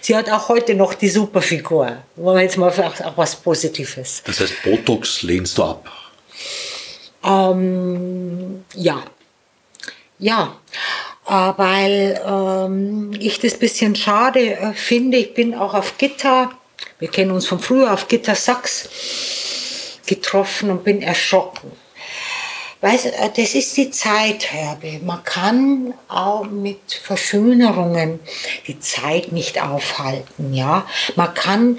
Sie hat auch heute noch die Superfigur. Wollen wir jetzt mal auch was Positives. Das heißt, Botox lehnst du ab? Ähm, ja. Ja. Äh, weil ähm, ich das bisschen schade äh, finde. Ich bin auch auf Gitter, wir kennen uns von früher, auf Gitter Sachs getroffen und bin erschrocken Weißt, äh, das ist die Zeit, Herbie. Man kann auch mit Verschönerungen die Zeit nicht aufhalten, ja. Man kann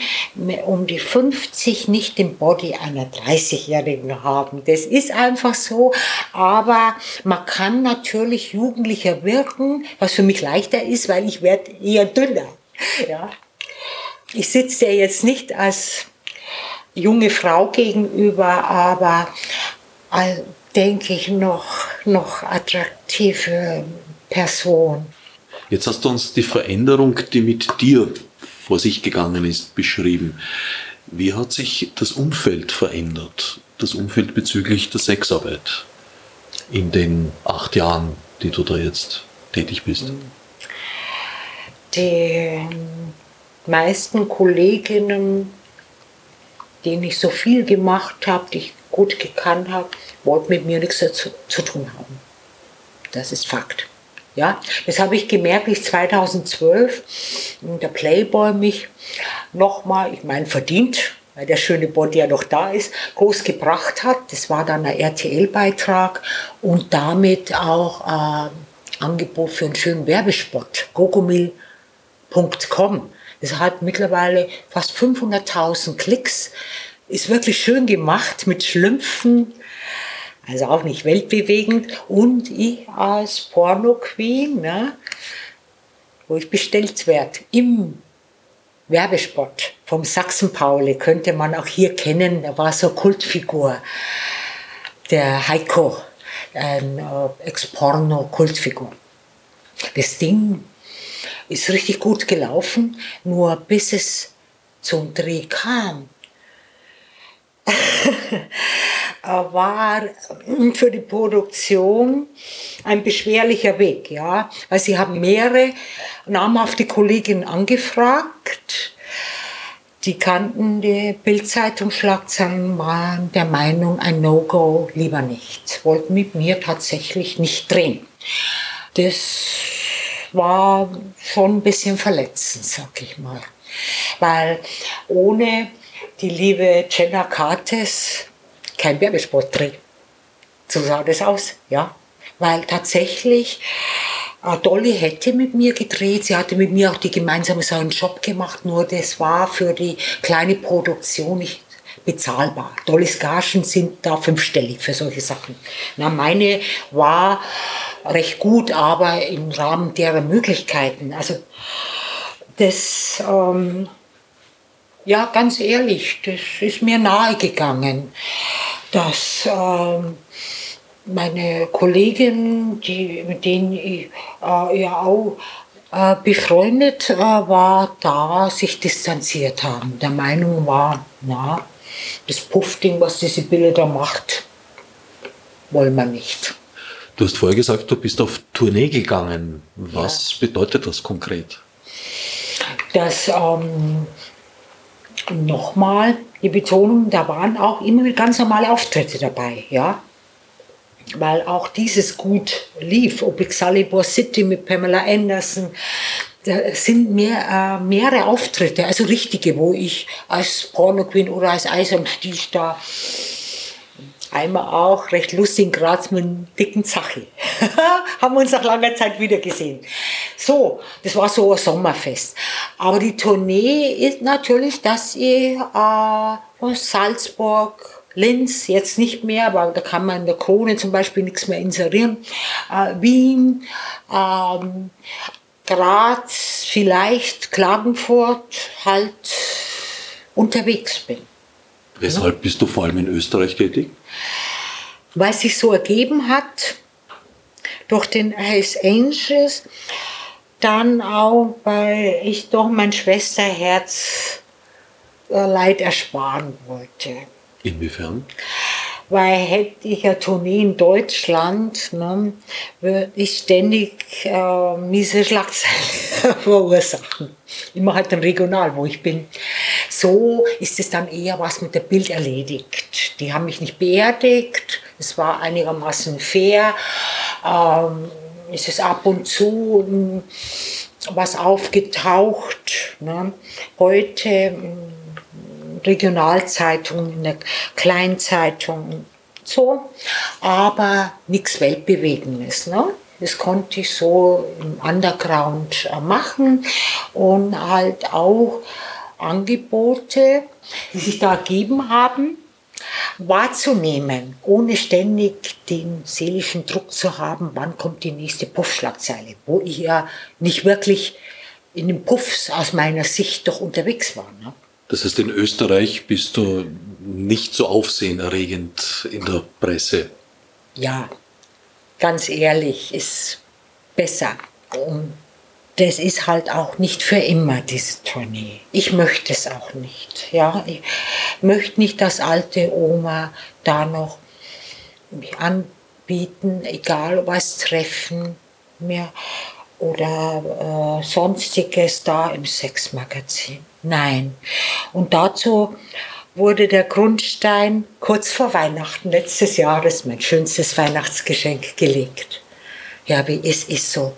um die 50 nicht den Body einer 30-Jährigen haben. Das ist einfach so. Aber man kann natürlich jugendlicher wirken, was für mich leichter ist, weil ich werde eher dünner, ja. Ich sitze dir jetzt nicht als junge Frau gegenüber, aber denke ich noch noch attraktive Person. Jetzt hast du uns die Veränderung, die mit dir vor sich gegangen ist, beschrieben. Wie hat sich das Umfeld verändert? Das Umfeld bezüglich der Sexarbeit in den acht Jahren, die du da jetzt tätig bist? Die meisten Kolleginnen, denen ich so viel gemacht habe, die ich gut gekannt habe, wollten mit mir nichts dazu, zu tun haben. Das ist Fakt. Ja, das habe ich gemerkt, ich 2012 der Playboy mich nochmal, ich meine verdient, weil der schöne Body ja noch da ist, groß gebracht hat. Das war dann ein RTL-Beitrag und damit auch ein äh, Angebot für einen schönen Werbespot. Gogomil.com. Das hat mittlerweile fast 500.000 Klicks. Ist wirklich schön gemacht mit Schlümpfen, also auch nicht weltbewegend. Und ich als Porno-Queen, ne, wo ich bestellt werde, im Werbespot vom Sachsen-Pauli, könnte man auch hier kennen, da war so eine Kultfigur, der Heiko, ein äh, Ex-Porno-Kultfigur. Das Ding ist richtig gut gelaufen, nur bis es zum Dreh kam, war für die Produktion ein beschwerlicher Weg, ja. Weil sie haben mehrere namhafte Kolleginnen angefragt. Die kannten die Bildzeitung-Schlagzeilen, waren der Meinung, ein No-Go lieber nicht. Wollten mit mir tatsächlich nicht drehen. Das war schon ein bisschen verletzend, sag ich mal. Weil ohne die liebe Jenna Cartes kein Werbespot drin. So sah das aus, ja. Weil tatsächlich äh, Dolly hätte mit mir gedreht, sie hatte mit mir auch die gemeinsame so einen Job gemacht, nur das war für die kleine Produktion nicht bezahlbar. Dollys Gagen sind da fünfstellig für solche Sachen. Na, meine war recht gut, aber im Rahmen derer Möglichkeiten. Also das, ähm, ja, ganz ehrlich, das ist mir nahegegangen dass äh, meine Kollegin, die, mit denen ich äh, ja auch äh, befreundet äh, war, da sich distanziert haben. Der Meinung war, na, das Puffding, was diese Sibylle da macht, wollen wir nicht. Du hast vorher gesagt, du bist auf Tournee gegangen. Was ja. bedeutet das konkret? Dass ähm, nochmal die Betonung, da waren auch immer ganz normale Auftritte dabei, ja. Weil auch dieses gut lief, ob Excalibur City mit Pamela Anderson, da sind mehr, äh, mehrere Auftritte, also richtige, wo ich als Porno Queen oder als Eis am Stiel da einmal auch recht lustig Graz mit einem dicken Zachi. Haben wir uns nach langer Zeit wieder gesehen. So, das war so ein Sommerfest. Aber die Tournee ist natürlich, dass ich äh, von Salzburg, Linz, jetzt nicht mehr, aber da kann man in der Krone zum Beispiel nichts mehr inserieren, äh, Wien, ähm, Graz, vielleicht Klagenfurt halt unterwegs bin. Weshalb bist du vor allem in Österreich tätig? Weil es sich so ergeben hat, durch den Hells Angels, dann auch, weil ich doch mein Schwesterherz äh, Leid ersparen wollte. Inwiefern? Weil hätte ich eine Tournee in Deutschland, ne, würde ich ständig äh, miese Schlagzeilen verursachen. Immer halt im Regional, wo ich bin. So ist es dann eher was mit der Bild erledigt. Die haben mich nicht beerdigt, es war einigermaßen fair. Ähm, es ist ab und zu hm, was aufgetaucht. Ne? Heute Regionalzeitungen, in der Kleinzeitung, so, aber nichts Weltbewegendes. Ne? Das konnte ich so im Underground äh, machen und halt auch Angebote, die sich da ergeben haben, wahrzunehmen, ohne ständig den seelischen Druck zu haben, wann kommt die nächste Puffschlagzeile, wo ich ja nicht wirklich in den Puffs aus meiner Sicht doch unterwegs war. Ne? Das heißt, in Österreich bist du nicht so aufsehenerregend in der Presse. Ja, ganz ehrlich, ist besser. Und das ist halt auch nicht für immer, diese Tournee. Ich möchte es auch nicht. Ja? Ich möchte nicht, dass alte Oma da noch mich anbieten, egal was treffen mir oder äh, sonstiges da im Sexmagazin. Nein. Und dazu wurde der Grundstein kurz vor Weihnachten letztes Jahres mein schönstes Weihnachtsgeschenk gelegt. Ja, wie es ist so.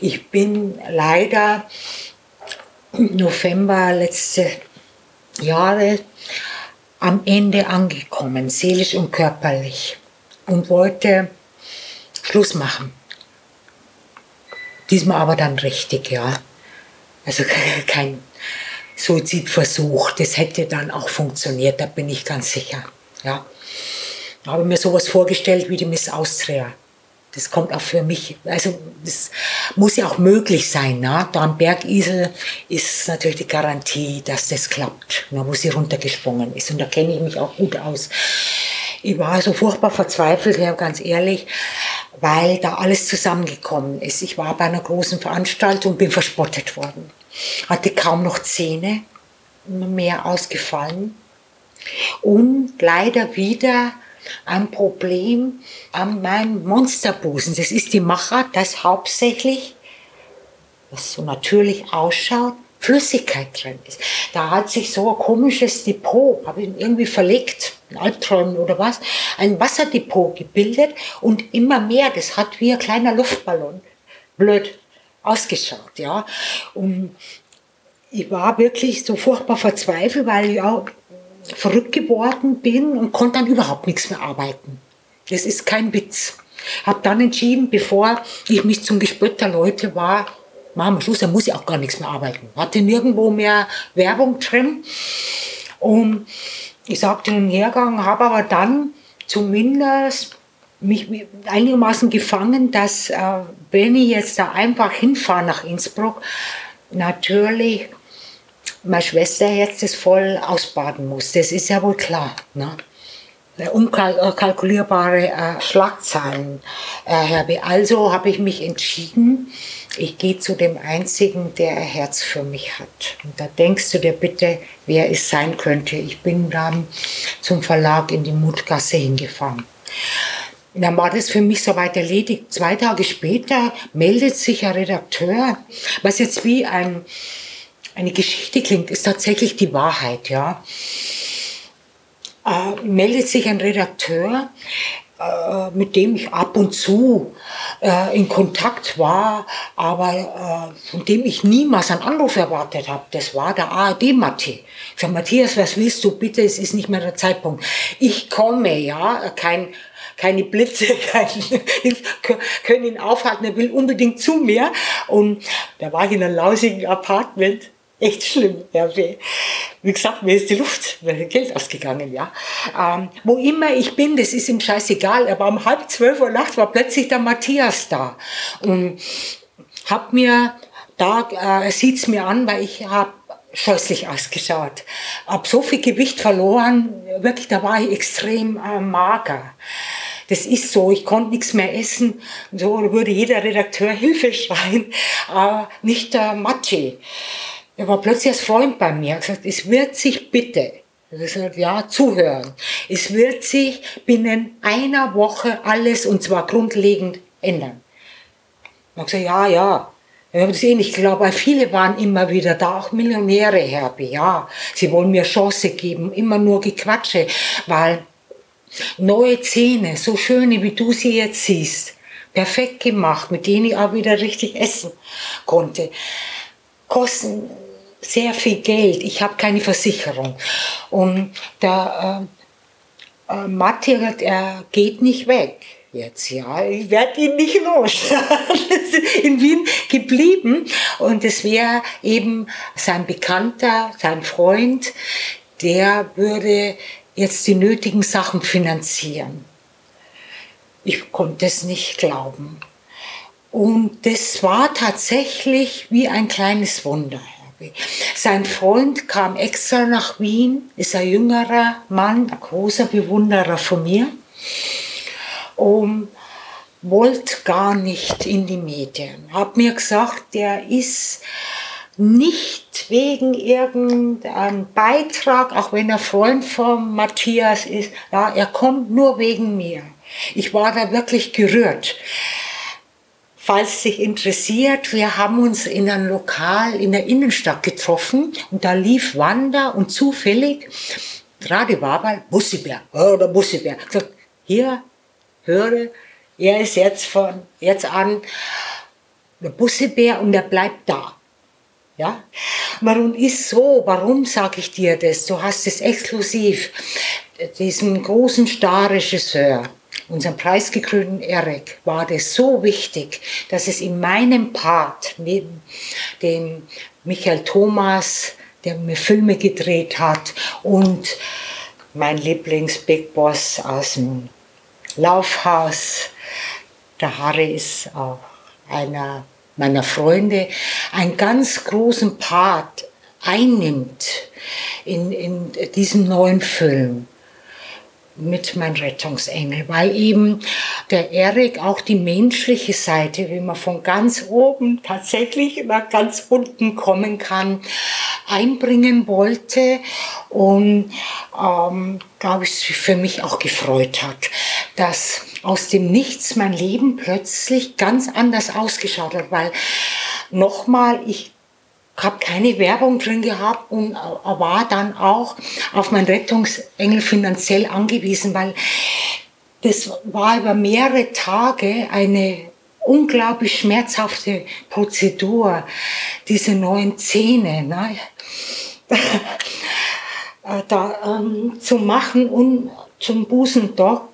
Ich bin leider im November letzte Jahre am Ende angekommen, seelisch und körperlich, und wollte Schluss machen. Diesmal aber dann richtig, ja. Also kein Suizidversuch. Das hätte dann auch funktioniert, da bin ich ganz sicher. Ja. Ich habe mir sowas vorgestellt wie die Miss Austria. Das kommt auch für mich, also das muss ja auch möglich sein. Ne? Da am Bergisel ist natürlich die Garantie, dass das klappt, ne? wo sie runtergesprungen ist. Und da kenne ich mich auch gut aus. Ich war so furchtbar verzweifelt, ja, ganz ehrlich, weil da alles zusammengekommen ist. Ich war bei einer großen Veranstaltung, bin verspottet worden hatte kaum noch Zähne, mehr ausgefallen. Und leider wieder ein Problem an meinem Monsterbusen. Das ist die Macher, das hauptsächlich, was so natürlich ausschaut, Flüssigkeit drin ist. Da hat sich so ein komisches Depot, habe ich irgendwie verlegt, in Albträumen oder was, ein Wasserdepot gebildet und immer mehr, das hat wie ein kleiner Luftballon. Blöd ausgeschaut, ja. Und ich war wirklich so furchtbar verzweifelt, weil ich auch verrückt geworden bin und konnte dann überhaupt nichts mehr arbeiten. Das ist kein Witz. Habe dann entschieden, bevor ich mich zum Gespött der Leute war, wir Schluss, da muss ich auch gar nichts mehr arbeiten. Hatte nirgendwo mehr Werbung drin. Und ich sagte den Hergang, habe aber dann zumindest mich einigermaßen gefangen, dass äh, wenn ich jetzt da einfach hinfahre nach Innsbruck, natürlich meine Schwester jetzt das voll ausbaden muss. Das ist ja wohl klar. Ne? Unkalkulierbare äh, Schlagzeilen äh, habe. Also habe ich mich entschieden, ich gehe zu dem Einzigen, der ein Herz für mich hat. Und da denkst du dir bitte, wer es sein könnte. Ich bin dann zum Verlag in die Mutgasse hingefahren. Dann war das für mich soweit erledigt. Zwei Tage später meldet sich ein Redakteur, was jetzt wie ein, eine Geschichte klingt, ist tatsächlich die Wahrheit, ja. Äh, meldet sich ein Redakteur, äh, mit dem ich ab und zu äh, in Kontakt war, aber äh, von dem ich niemals einen Anruf erwartet habe. Das war der ARD-Matti. Ich sage, Matthias, was willst du bitte? Es ist nicht mehr der Zeitpunkt. Ich komme, ja, kein keine Blitze kein, können ihn aufhalten. Er will unbedingt zu mir. Und da war ich in einem lausigen Apartment. Echt schlimm. Ja, wie, gesagt, mir ist die Luft, mir Geld ausgegangen, ja. Ähm, wo immer ich bin, das ist ihm scheißegal. Er war um halb zwölf Uhr nachts, war plötzlich der Matthias da. Und hab mir da, äh, sieht's mir an, weil ich habe scheußlich ausgeschaut. Hab so viel Gewicht verloren, wirklich, da war ich extrem äh, mager. Das ist so, ich konnte nichts mehr essen. So würde jeder Redakteur Hilfe schreien, aber nicht der Matschi. Er war plötzlich als Freund bei mir. Hat gesagt, es wird sich bitte, er hat gesagt, ja, zuhören. Es wird sich binnen einer Woche alles, und zwar grundlegend, ändern. Ich habe gesagt, ja, ja. Ich habe das eh nicht geglaubt, weil viele waren immer wieder da, auch Millionäre, Herbie, ja. Sie wollen mir Chance geben, immer nur Gequatsche, weil Neue Zähne, so schöne wie du sie jetzt siehst, perfekt gemacht, mit denen ich auch wieder richtig essen konnte, kosten sehr viel Geld. Ich habe keine Versicherung. Und der äh, äh, Matti, er geht nicht weg jetzt, ja. Ich werde ihn nicht los. in Wien geblieben. Und es wäre eben sein Bekannter, sein Freund, der würde jetzt die nötigen Sachen finanzieren. Ich konnte es nicht glauben. Und das war tatsächlich wie ein kleines Wunder. Sein Freund kam extra nach Wien, ist ein jüngerer Mann, ein großer Bewunderer von mir, um wollte gar nicht in die Medien. Hab mir gesagt, der ist nicht wegen irgendeinem Beitrag, auch wenn er Freund von Matthias ist, ja, er kommt nur wegen mir. Ich war da wirklich gerührt. Falls sich interessiert, wir haben uns in einem Lokal in der Innenstadt getroffen und da lief Wanda und zufällig Radio Wabal, Bussibär, oder Bussibär. Hier, höre, er ist jetzt von jetzt an der Bussibär und er bleibt da. Ja? Warum ist so? Warum sage ich dir das? Du hast es exklusiv. Diesem großen Star-Regisseur, unserem preisgekrönten Erik, war das so wichtig, dass es in meinem Part neben dem Michael Thomas, der mir Filme gedreht hat, und mein Lieblings-Big Boss aus dem Laufhaus, der Harry ist auch einer meiner Freunde, einen ganz großen Part einnimmt in, in diesem neuen Film mit mein Rettungsengel, weil eben der Erik auch die menschliche Seite, wie man von ganz oben tatsächlich nach ganz unten kommen kann, einbringen wollte und ähm, glaube ich für mich auch gefreut hat, dass aus dem Nichts mein Leben plötzlich ganz anders ausgeschaut hat, weil nochmal ich habe keine Werbung drin gehabt und war dann auch auf meinen Rettungsengel finanziell angewiesen, weil das war über mehrere Tage eine unglaublich schmerzhafte Prozedur, diese neuen Zähne ne? da ähm, zu machen und zum Busendock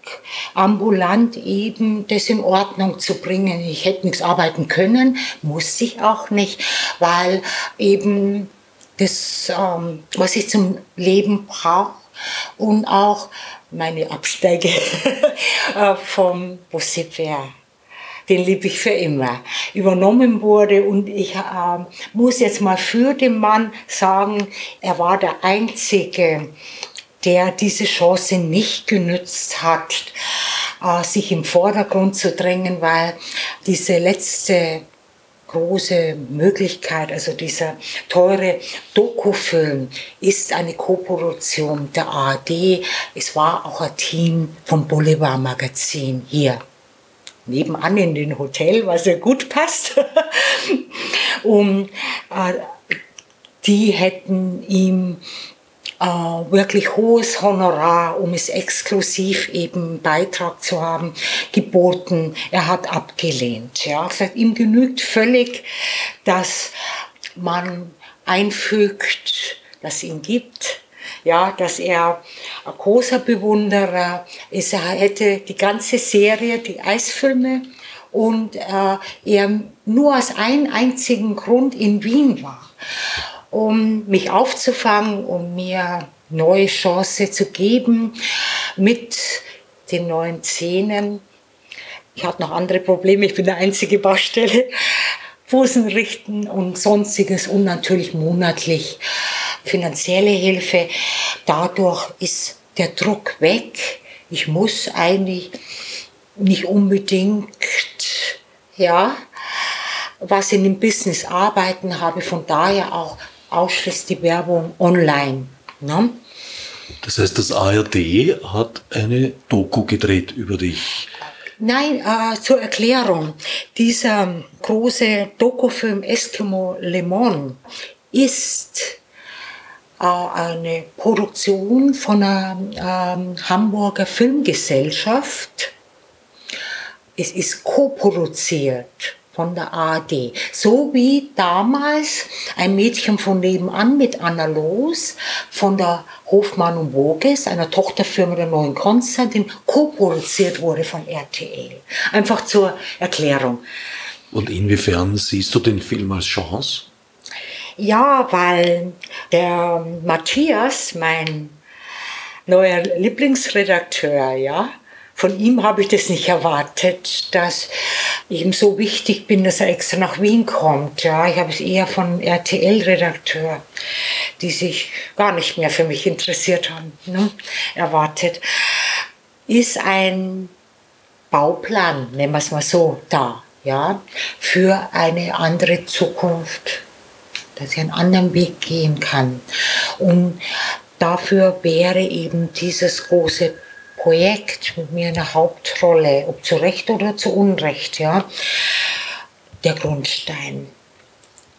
ambulant eben das in Ordnung zu bringen. Ich hätte nichts arbeiten können, musste ich auch nicht, weil eben das, ähm, was ich zum Leben brauche und auch meine Absteige äh, vom Bussifair den liebe ich für immer, übernommen wurde. Und ich äh, muss jetzt mal für den Mann sagen, er war der Einzige, der diese Chance nicht genützt hat, äh, sich im Vordergrund zu drängen, weil diese letzte große Möglichkeit, also dieser teure Dokufilm ist eine Koproduktion der ARD. Es war auch ein Team vom Boulevard Magazin hier nebenan in den Hotel, was ja gut passt. und äh, die hätten ihm wirklich hohes Honorar, um es exklusiv eben Beitrag zu haben, geboten. Er hat abgelehnt. Ja. Gesagt, ihm genügt völlig, dass man einfügt, dass ihn gibt, ja, dass er ein großer Bewunderer ist. Er hätte die ganze Serie, die Eisfilme, und äh, er nur aus einem einzigen Grund in Wien war um mich aufzufangen, um mir neue Chance zu geben mit den neuen Zähnen. Ich hatte noch andere Probleme, ich bin der einzige Baustelle. Busen richten und sonstiges und natürlich monatlich finanzielle Hilfe. Dadurch ist der Druck weg. Ich muss eigentlich nicht unbedingt, ja, was in dem Business arbeiten, habe von daher auch ausschließlich die Werbung online. Ne? Das heißt, das ARD hat eine Doku gedreht über dich. Nein, äh, zur Erklärung. Dieser große Dokufilm Eskimo Lemon ist äh, eine Produktion von einer äh, Hamburger Filmgesellschaft. Es ist co-produziert von der ARD. So wie damals ein Mädchen von nebenan mit Anna Los von der Hofmann und Voges, einer Tochterfirma der Neuen Konstantin, co-produziert wurde von RTL. Einfach zur Erklärung. Und inwiefern siehst du den Film als Chance? Ja, weil der Matthias, mein neuer Lieblingsredakteur, ja, von ihm habe ich das nicht erwartet, dass ich ihm so wichtig bin, dass er extra nach Wien kommt. Ja, ich habe es eher von RTL-Redakteur, die sich gar nicht mehr für mich interessiert haben, ne, erwartet. Ist ein Bauplan, nennen wir es mal so, da, ja, für eine andere Zukunft, dass ich einen anderen Weg gehen kann. Und dafür wäre eben dieses große Projekt mit mir eine Hauptrolle, ob zu Recht oder zu Unrecht, ja, der Grundstein.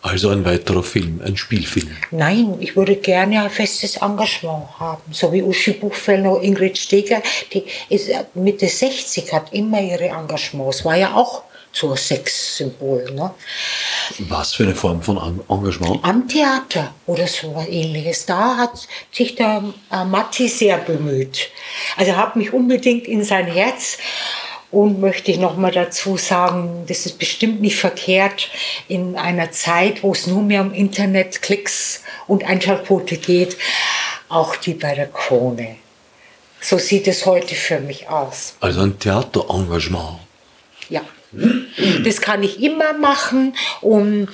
Also ein weiterer Film, ein Spielfilm. Nein, ich würde gerne ein festes Engagement haben. So wie Uschi Buchfellner, Ingrid Steger, die ist Mitte 60, hat immer ihre Engagements. War ja auch so ein Sexsymbol. Ne? Was für eine Form von Engagement? Am Theater oder so was ähnliches. Da hat sich der äh, Matti sehr bemüht. Also hat mich unbedingt in sein Herz und möchte ich noch mal dazu sagen, das ist bestimmt nicht verkehrt in einer Zeit, wo es nur mehr um Internet, Klicks und Einschaltquote geht, auch die bei der Krone. So sieht es heute für mich aus. Also ein Theaterengagement. Das kann ich immer machen und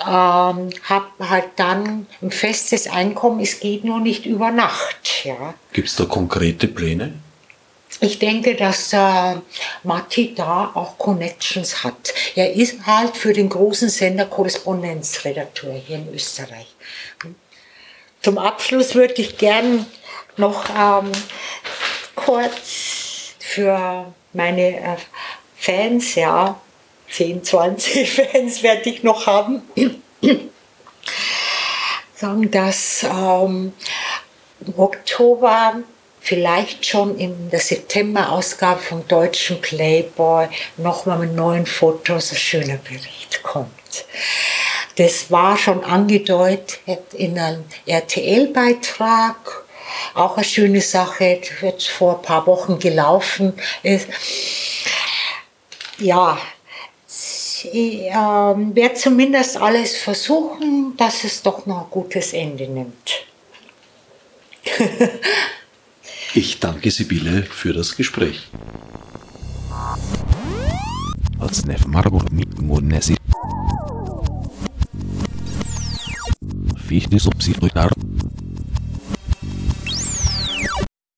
ähm, habe halt dann ein festes Einkommen. Es geht nur nicht über Nacht. Ja. Gibt es da konkrete Pläne? ich denke, dass äh, Matti da auch Connections hat. Er ist halt für den großen Sender Korrespondenzredakteur hier in Österreich. Zum Abschluss würde ich gern noch ähm, kurz für meine äh, Fans, ja, 10, 20 Fans werde ich noch haben, sagen, dass ähm, im Oktober vielleicht schon in der September-Ausgabe vom deutschen Playboy nochmal mit neuen Fotos ein schöner Bericht kommt. Das war schon angedeutet in einem RTL-Beitrag. Auch eine schöne Sache, die jetzt vor ein paar Wochen gelaufen ist. Ja, ich äh, werde zumindest alles versuchen, dass es doch noch ein gutes Ende nimmt. Ich danke Sibylle für das Gespräch. Fichte subsidiar